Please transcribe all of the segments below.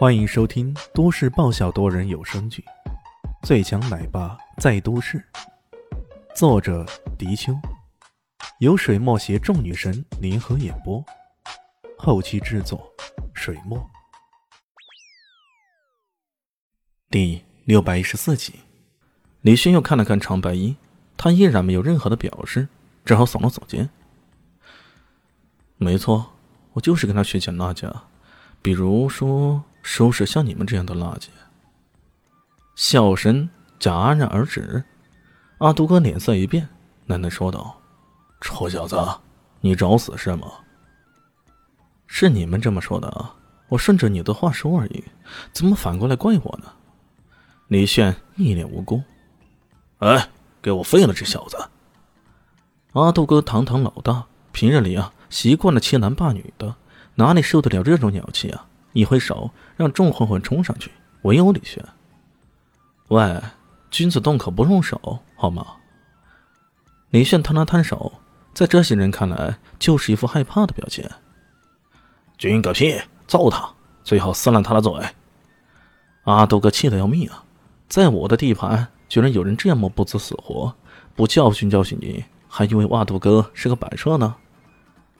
欢迎收听都市爆笑多人有声剧《最强奶爸在都市》，作者：迪秋，由水墨携众女神联合演播，后期制作：水墨。第六百一十四集，李迅又看了看长白衣，他依然没有任何的表示，只好耸了耸肩。没错，我就是跟他学捡垃圾，比如说收拾像你们这样的垃圾。笑声戛然而止，阿杜哥脸色一变，喃喃说道：“臭小子，你找死是吗？”是你们这么说的啊，我顺着你的话说而已，怎么反过来怪我呢？李炫一脸无辜。哎，给我废了这小子！阿杜哥堂堂老大，平日里啊。习惯了欺男霸女的，哪里受得了这种鸟气啊！一挥手，让众混混冲上去，唯有李轩。喂，君子动口不动手，好吗？李炫摊了摊手，在这些人看来，就是一副害怕的表情。军个屁！揍他，最好撕烂他的嘴！阿杜哥气得要命啊！在我的地盘，居然有人这么不知死活，不教训教训你，还以为阿杜哥是个摆设呢？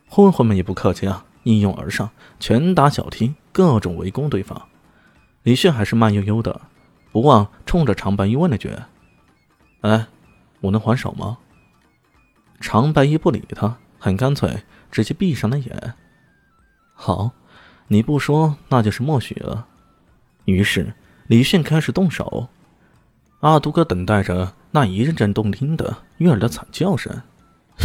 混混们也不客气啊，一拥而上，拳打脚踢，各种围攻对方。李炫还是慢悠悠的，不忘冲着长白衣问了句：“哎，我能还手吗？”长白衣不理他，很干脆，直接闭上了眼。好，你不说，那就是默许了。于是李炫开始动手。阿杜哥等待着那一阵阵动听的悦耳的惨叫声。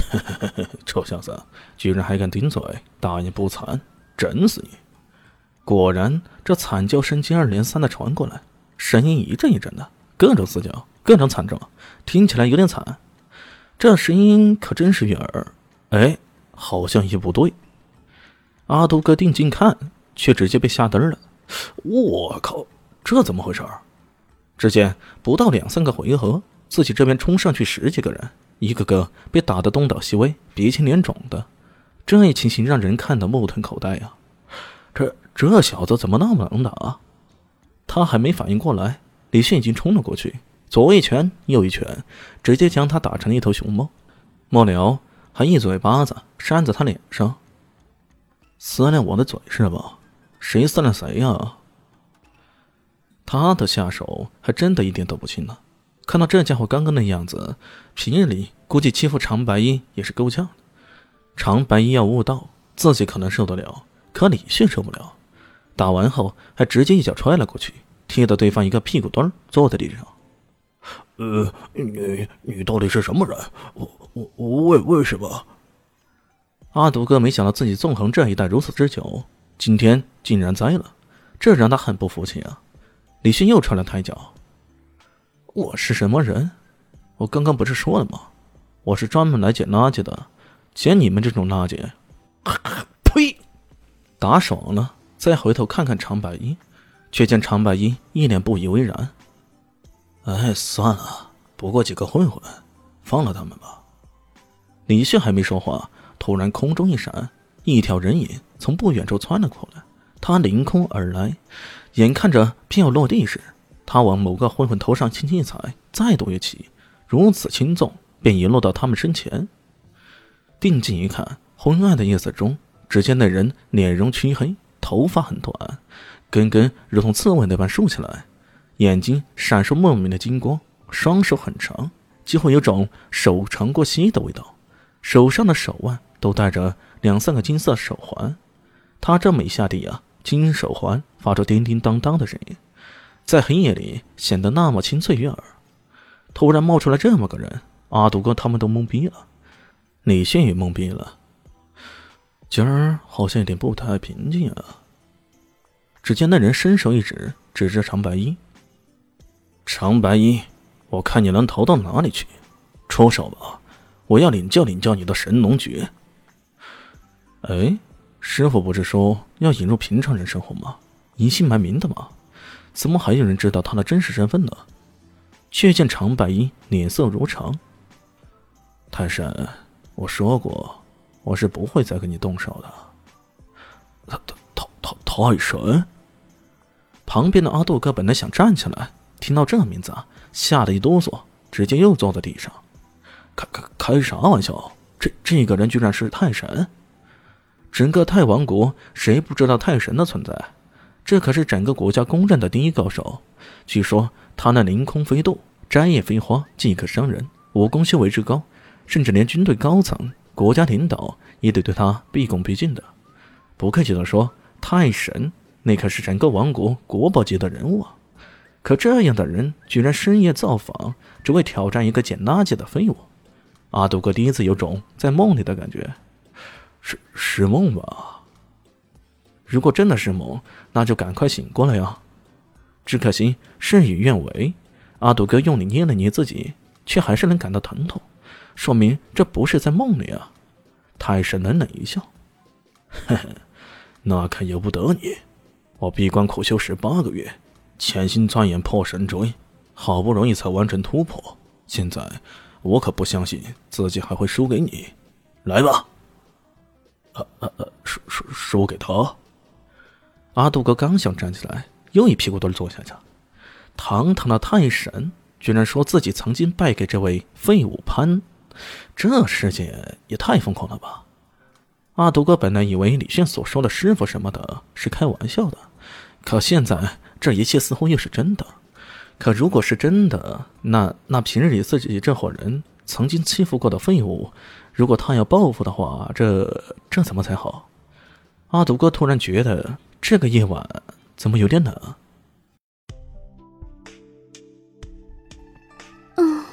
臭小子，居然还敢顶嘴！大言不惭，整死你！果然，这惨叫声接二连三的传过来，声音一阵一阵的，各种死叫，各种惨状，听起来有点惨。这声音可真是悦耳。哎，好像也不对。阿杜哥定睛看，却直接被吓呆了。我靠，这怎么回事？只见不到两三个回合，自己这边冲上去十几个人。一个个被打得东倒西歪、鼻青脸肿的，这一情形让人看得目瞪口呆呀！这这小子怎么那么能打？他还没反应过来，李迅已经冲了过去，左一拳，右一拳，直接将他打成了一头熊猫。末了，还一嘴巴子扇在他脸上。撕烂我的嘴是吧？谁撕烂谁呀？他的下手还真的一点都不轻呢。看到这家伙刚刚的样子，平日里估计欺负长白衣也是够呛。长白衣要悟道，自己可能受得了，可李迅受不了。打完后还直接一脚踹了过去，踢得对方一个屁股墩坐在地上。呃，你你到底是什么人？我我我为为什么？阿独哥没想到自己纵横这一带如此之久，今天竟然栽了，这让他很不服气啊！李迅又踹了他一脚。我是什么人？我刚刚不是说了吗？我是专门来捡垃圾的，捡你们这种垃圾。呸！打爽了，再回头看看长白衣，却见长白衣一脸不以为然。哎，算了，不过几个混混，放了他们吧。李旭还没说话，突然空中一闪，一条人影从不远处窜了过来。他凌空而来，眼看着便要落地时。他往某个混混头上轻轻一踩，再度跃起，如此轻重，便遗落到他们身前。定睛一看，昏暗的夜色中，只见那人脸容黢黑，头发很短，根根如同刺猬那般竖起来，眼睛闪烁莫名的金光，双手很长，几乎有种手长过膝的味道。手上的手腕都戴着两三个金色手环。他这么一下地啊，金手环发出叮叮当当的声音。在黑夜里显得那么清脆悦耳。突然冒出来这么个人，阿杜哥他们都懵逼了，李迅也懵逼了。今儿好像有点不太平静啊。只见那人伸手一指，指着长白衣：“长白衣，我看你能逃到哪里去？出手吧，我要领教领教你的神农诀。”哎，师傅不是说要引入平常人生活吗？隐姓埋名的吗？怎么还有人知道他的真实身份呢？却见长白衣脸色如常。泰山，我说过，我是不会再跟你动手的。太太太太太神！旁边的阿杜哥本来想站起来，听到这名字，吓得一哆嗦，直接又坐在地上。开开开啥玩笑？这这个人居然是太神！整个太王国谁不知道太神的存在？这可是整个国家公认的第一高手。据说他那凌空飞渡、摘叶飞花即可伤人，武功修为之高，甚至连军队高层、国家领导也得对他毕恭毕敬的。不客气地说，太神那可是整个王国国宝级的人物啊！可这样的人居然深夜造访，只为挑战一个捡垃圾的废物。阿杜哥第一次有种在梦里的感觉，是是梦吧？如果真的是梦，那就赶快醒过来呀！只可惜事与愿违，阿杜哥用力捏了捏自己，却还是能感到疼痛，说明这不是在梦里啊！泰神冷冷一笑：“呵呵，那可由不得你。我闭关苦修十八个月，潜心钻研破神锥，好不容易才完成突破，现在……”我可不相信自己还会输给你，来吧！呃呃呃，输输输给他！阿杜哥刚想站起来，又一屁股墩坐下去。堂堂的太神，居然说自己曾经败给这位废物潘，这世界也太疯狂了吧！阿杜哥本来以为李炫所说的师傅什么的是开玩笑的，可现在这一切似乎又是真的。可如果是真的，那那平日里自己这伙人曾经欺负过的废物，如果他要报复的话，这这怎么才好？阿杜哥突然觉得这个夜晚怎么有点冷。嗯，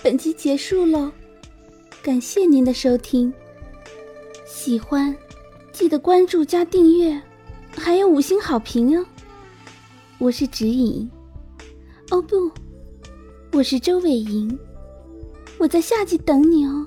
本集结束了，感谢您的收听。喜欢记得关注加订阅，还有五星好评哦。我是指引。哦不，我是周伟莹，我在夏季等你哦。